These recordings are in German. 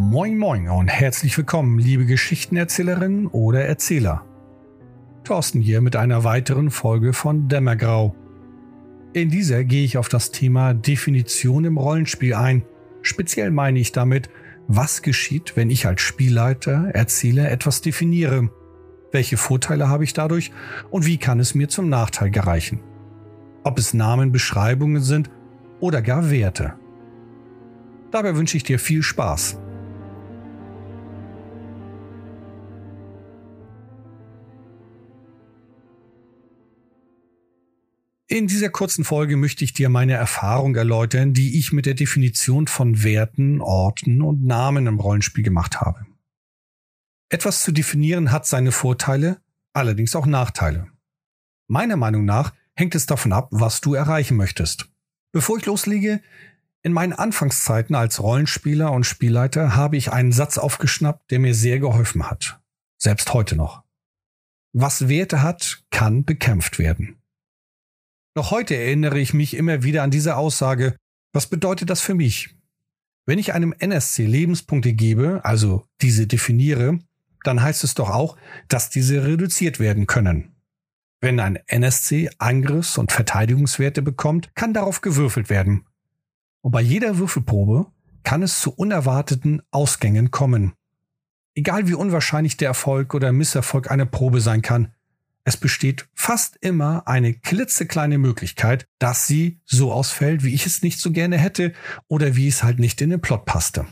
Moin Moin und herzlich willkommen, liebe Geschichtenerzählerinnen oder Erzähler. Thorsten hier mit einer weiteren Folge von Dämmergrau. In dieser gehe ich auf das Thema Definition im Rollenspiel ein. Speziell meine ich damit, was geschieht, wenn ich als Spielleiter, Erzähler etwas definiere. Welche Vorteile habe ich dadurch und wie kann es mir zum Nachteil gereichen? Ob es Namen, Beschreibungen sind oder gar Werte. Dabei wünsche ich dir viel Spaß. In dieser kurzen Folge möchte ich dir meine Erfahrung erläutern, die ich mit der Definition von Werten, Orten und Namen im Rollenspiel gemacht habe. Etwas zu definieren hat seine Vorteile, allerdings auch Nachteile. Meiner Meinung nach hängt es davon ab, was du erreichen möchtest. Bevor ich loslege, in meinen Anfangszeiten als Rollenspieler und Spielleiter habe ich einen Satz aufgeschnappt, der mir sehr geholfen hat. Selbst heute noch. Was Werte hat, kann bekämpft werden. Noch heute erinnere ich mich immer wieder an diese Aussage. Was bedeutet das für mich? Wenn ich einem NSC Lebenspunkte gebe, also diese definiere, dann heißt es doch auch, dass diese reduziert werden können. Wenn ein NSC Angriffs- und Verteidigungswerte bekommt, kann darauf gewürfelt werden. Und bei jeder Würfelprobe kann es zu unerwarteten Ausgängen kommen. Egal wie unwahrscheinlich der Erfolg oder Misserfolg einer Probe sein kann, es besteht fast immer eine klitzekleine Möglichkeit, dass sie so ausfällt, wie ich es nicht so gerne hätte oder wie es halt nicht in den Plot passte.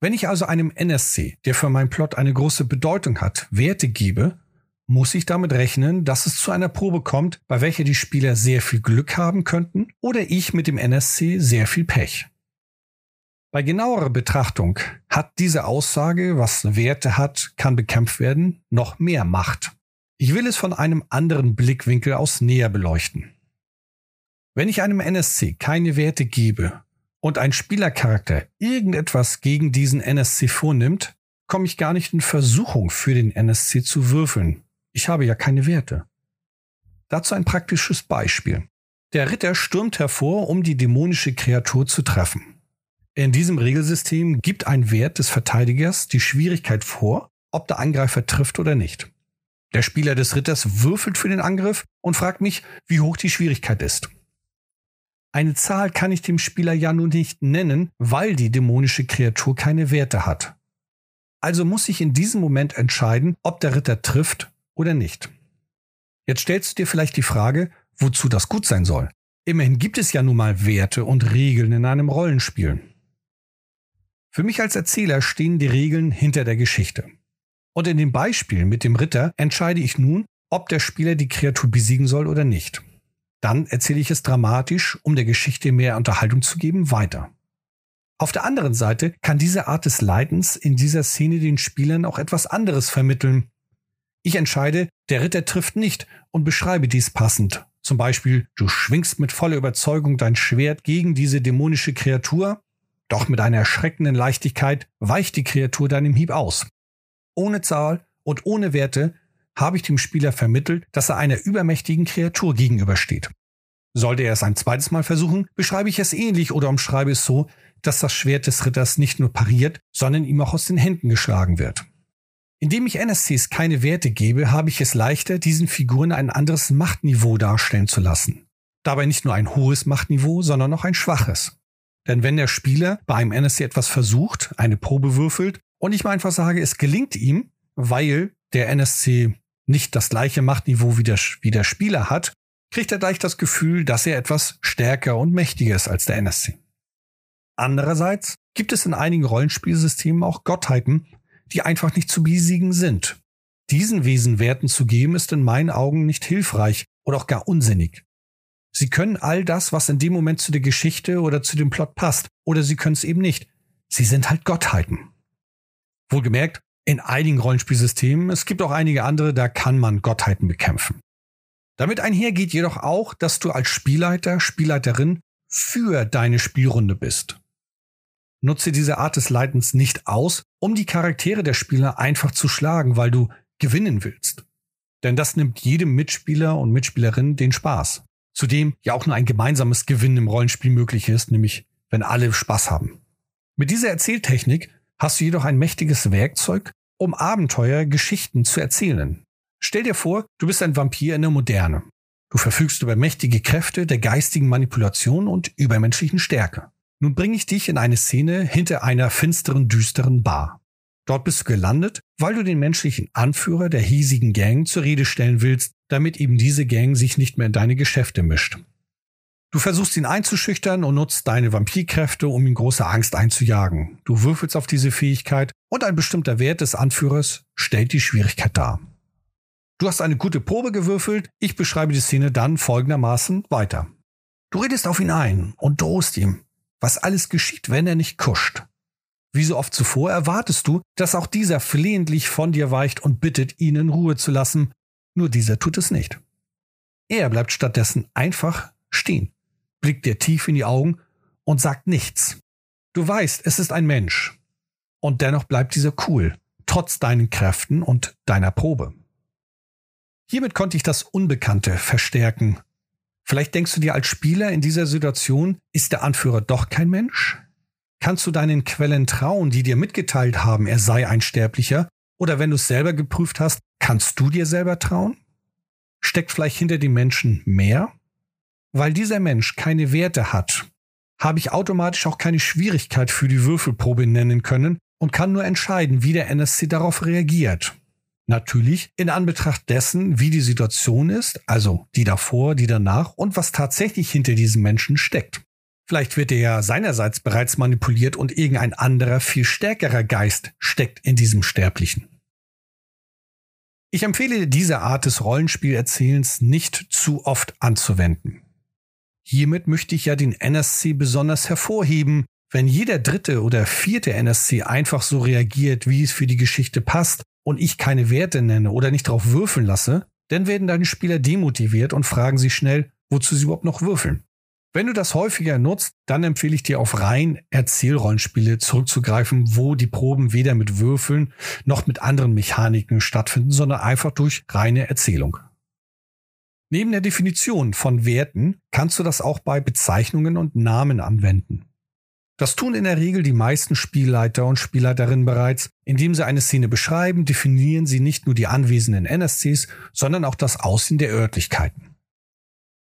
Wenn ich also einem NSC, der für meinen Plot eine große Bedeutung hat, Werte gebe, muss ich damit rechnen, dass es zu einer Probe kommt, bei welcher die Spieler sehr viel Glück haben könnten oder ich mit dem NSC sehr viel Pech. Bei genauerer Betrachtung hat diese Aussage, was Werte hat, kann bekämpft werden, noch mehr Macht. Ich will es von einem anderen Blickwinkel aus näher beleuchten. Wenn ich einem NSC keine Werte gebe und ein Spielercharakter irgendetwas gegen diesen NSC vornimmt, komme ich gar nicht in Versuchung für den NSC zu würfeln. Ich habe ja keine Werte. Dazu ein praktisches Beispiel. Der Ritter stürmt hervor, um die dämonische Kreatur zu treffen. In diesem Regelsystem gibt ein Wert des Verteidigers die Schwierigkeit vor, ob der Angreifer trifft oder nicht. Der Spieler des Ritters würfelt für den Angriff und fragt mich, wie hoch die Schwierigkeit ist. Eine Zahl kann ich dem Spieler ja nun nicht nennen, weil die dämonische Kreatur keine Werte hat. Also muss ich in diesem Moment entscheiden, ob der Ritter trifft oder nicht. Jetzt stellst du dir vielleicht die Frage, wozu das gut sein soll. Immerhin gibt es ja nun mal Werte und Regeln in einem Rollenspiel. Für mich als Erzähler stehen die Regeln hinter der Geschichte. Und in dem Beispiel mit dem Ritter entscheide ich nun, ob der Spieler die Kreatur besiegen soll oder nicht. Dann erzähle ich es dramatisch, um der Geschichte mehr Unterhaltung zu geben, weiter. Auf der anderen Seite kann diese Art des Leidens in dieser Szene den Spielern auch etwas anderes vermitteln. Ich entscheide, der Ritter trifft nicht und beschreibe dies passend. Zum Beispiel, du schwingst mit voller Überzeugung dein Schwert gegen diese dämonische Kreatur, doch mit einer erschreckenden Leichtigkeit weicht die Kreatur deinem Hieb aus ohne Zahl und ohne Werte habe ich dem Spieler vermittelt, dass er einer übermächtigen Kreatur gegenübersteht. Sollte er es ein zweites Mal versuchen, beschreibe ich es ähnlich oder umschreibe es so, dass das Schwert des Ritters nicht nur pariert, sondern ihm auch aus den Händen geschlagen wird. Indem ich NSCs keine Werte gebe, habe ich es leichter, diesen Figuren ein anderes Machtniveau darstellen zu lassen. Dabei nicht nur ein hohes Machtniveau, sondern auch ein schwaches. Denn wenn der Spieler bei einem NSC etwas versucht, eine Probe würfelt und ich mal einfach sage, es gelingt ihm, weil der NSC nicht das gleiche Machtniveau wie der, wie der Spieler hat, kriegt er gleich das Gefühl, dass er etwas stärker und mächtiger ist als der NSC. Andererseits gibt es in einigen Rollenspielsystemen auch Gottheiten, die einfach nicht zu besiegen sind. Diesen Wesen Werten zu geben, ist in meinen Augen nicht hilfreich oder auch gar unsinnig. Sie können all das, was in dem Moment zu der Geschichte oder zu dem Plot passt, oder sie können es eben nicht. Sie sind halt Gottheiten. Wohlgemerkt, in einigen Rollenspielsystemen, es gibt auch einige andere, da kann man Gottheiten bekämpfen. Damit einhergeht jedoch auch, dass du als Spielleiter, Spielleiterin für deine Spielrunde bist. Nutze diese Art des Leitens nicht aus, um die Charaktere der Spieler einfach zu schlagen, weil du gewinnen willst. Denn das nimmt jedem Mitspieler und Mitspielerin den Spaß. Zudem ja auch nur ein gemeinsames Gewinnen im Rollenspiel möglich ist, nämlich wenn alle Spaß haben. Mit dieser Erzähltechnik hast du jedoch ein mächtiges Werkzeug, um Abenteuer, Geschichten zu erzählen. Stell dir vor, du bist ein Vampir in der Moderne. Du verfügst über mächtige Kräfte der geistigen Manipulation und übermenschlichen Stärke. Nun bringe ich dich in eine Szene hinter einer finsteren, düsteren Bar. Dort bist du gelandet, weil du den menschlichen Anführer der hiesigen Gang zur Rede stellen willst, damit eben diese Gang sich nicht mehr in deine Geschäfte mischt. Du versuchst ihn einzuschüchtern und nutzt deine Vampirkräfte, um ihm große Angst einzujagen. Du würfelst auf diese Fähigkeit und ein bestimmter Wert des Anführers stellt die Schwierigkeit dar. Du hast eine gute Probe gewürfelt, ich beschreibe die Szene dann folgendermaßen weiter. Du redest auf ihn ein und drohst ihm, was alles geschieht, wenn er nicht kuscht. Wie so oft zuvor erwartest du, dass auch dieser flehentlich von dir weicht und bittet, ihn in Ruhe zu lassen, nur dieser tut es nicht. Er bleibt stattdessen einfach stehen blickt dir tief in die Augen und sagt nichts. Du weißt, es ist ein Mensch. Und dennoch bleibt dieser cool, trotz deinen Kräften und deiner Probe. Hiermit konnte ich das Unbekannte verstärken. Vielleicht denkst du dir als Spieler in dieser Situation, ist der Anführer doch kein Mensch? Kannst du deinen Quellen trauen, die dir mitgeteilt haben, er sei ein Sterblicher? Oder wenn du es selber geprüft hast, kannst du dir selber trauen? Steckt vielleicht hinter den Menschen mehr? Weil dieser Mensch keine Werte hat, habe ich automatisch auch keine Schwierigkeit für die Würfelprobe nennen können und kann nur entscheiden, wie der NSC darauf reagiert. Natürlich in Anbetracht dessen, wie die Situation ist, also die davor, die danach und was tatsächlich hinter diesem Menschen steckt. Vielleicht wird er ja seinerseits bereits manipuliert und irgendein anderer, viel stärkerer Geist steckt in diesem Sterblichen. Ich empfehle diese Art des Rollenspielerzählens nicht zu oft anzuwenden. Hiermit möchte ich ja den NSC besonders hervorheben. Wenn jeder dritte oder vierte NSC einfach so reagiert, wie es für die Geschichte passt und ich keine Werte nenne oder nicht drauf würfeln lasse, dann werden deine Spieler demotiviert und fragen sich schnell, wozu sie überhaupt noch würfeln. Wenn du das häufiger nutzt, dann empfehle ich dir auf rein Erzählrollenspiele zurückzugreifen, wo die Proben weder mit Würfeln noch mit anderen Mechaniken stattfinden, sondern einfach durch reine Erzählung. Neben der Definition von Werten kannst du das auch bei Bezeichnungen und Namen anwenden. Das tun in der Regel die meisten Spielleiter und Spielleiterinnen bereits, indem sie eine Szene beschreiben, definieren sie nicht nur die anwesenden NSCs, sondern auch das Aussehen der Örtlichkeiten.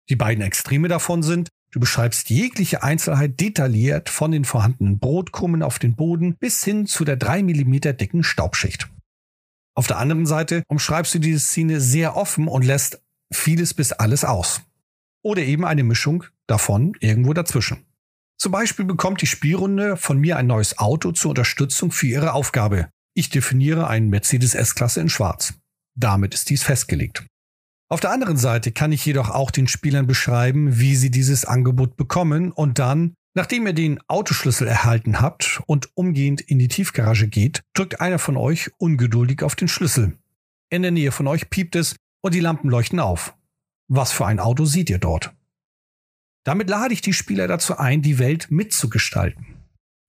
Die beiden Extreme davon sind, du beschreibst jegliche Einzelheit detailliert von den vorhandenen Brotkrummen auf den Boden bis hin zu der drei Millimeter dicken Staubschicht. Auf der anderen Seite umschreibst du diese Szene sehr offen und lässt vieles bis alles aus. Oder eben eine Mischung davon irgendwo dazwischen. Zum Beispiel bekommt die Spielrunde von mir ein neues Auto zur Unterstützung für ihre Aufgabe. Ich definiere einen Mercedes S-Klasse in Schwarz. Damit ist dies festgelegt. Auf der anderen Seite kann ich jedoch auch den Spielern beschreiben, wie sie dieses Angebot bekommen und dann, nachdem ihr den Autoschlüssel erhalten habt und umgehend in die Tiefgarage geht, drückt einer von euch ungeduldig auf den Schlüssel. In der Nähe von euch piept es und die Lampen leuchten auf. Was für ein Auto seht ihr dort? Damit lade ich die Spieler dazu ein, die Welt mitzugestalten.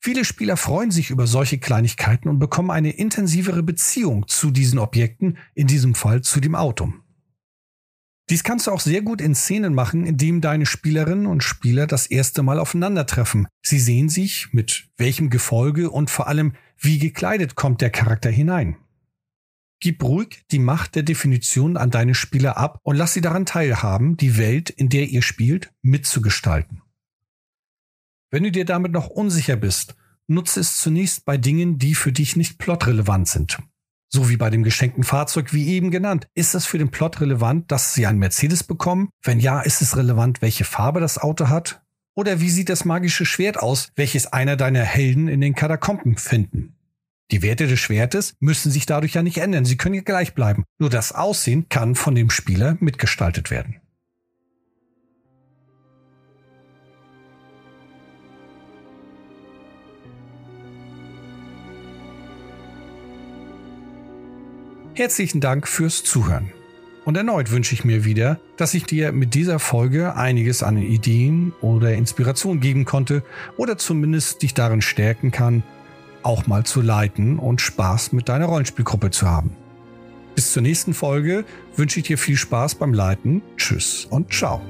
Viele Spieler freuen sich über solche Kleinigkeiten und bekommen eine intensivere Beziehung zu diesen Objekten, in diesem Fall zu dem Auto. Dies kannst du auch sehr gut in Szenen machen, indem deine Spielerinnen und Spieler das erste Mal aufeinandertreffen. Sie sehen sich, mit welchem Gefolge und vor allem, wie gekleidet kommt der Charakter hinein. Gib ruhig die Macht der Definition an deine Spieler ab und lass sie daran teilhaben, die Welt, in der ihr spielt, mitzugestalten. Wenn du dir damit noch unsicher bist, nutze es zunächst bei Dingen, die für dich nicht plotrelevant sind. So wie bei dem geschenkten Fahrzeug, wie eben genannt. Ist es für den Plot relevant, dass sie einen Mercedes bekommen? Wenn ja, ist es relevant, welche Farbe das Auto hat? Oder wie sieht das magische Schwert aus, welches einer deiner Helden in den Katakomben finden? Die Werte des Schwertes müssen sich dadurch ja nicht ändern. Sie können ja gleich bleiben. Nur das Aussehen kann von dem Spieler mitgestaltet werden. Herzlichen Dank fürs Zuhören. Und erneut wünsche ich mir wieder, dass ich dir mit dieser Folge einiges an Ideen oder Inspiration geben konnte oder zumindest dich darin stärken kann, auch mal zu leiten und Spaß mit deiner Rollenspielgruppe zu haben. Bis zur nächsten Folge wünsche ich dir viel Spaß beim Leiten. Tschüss und ciao.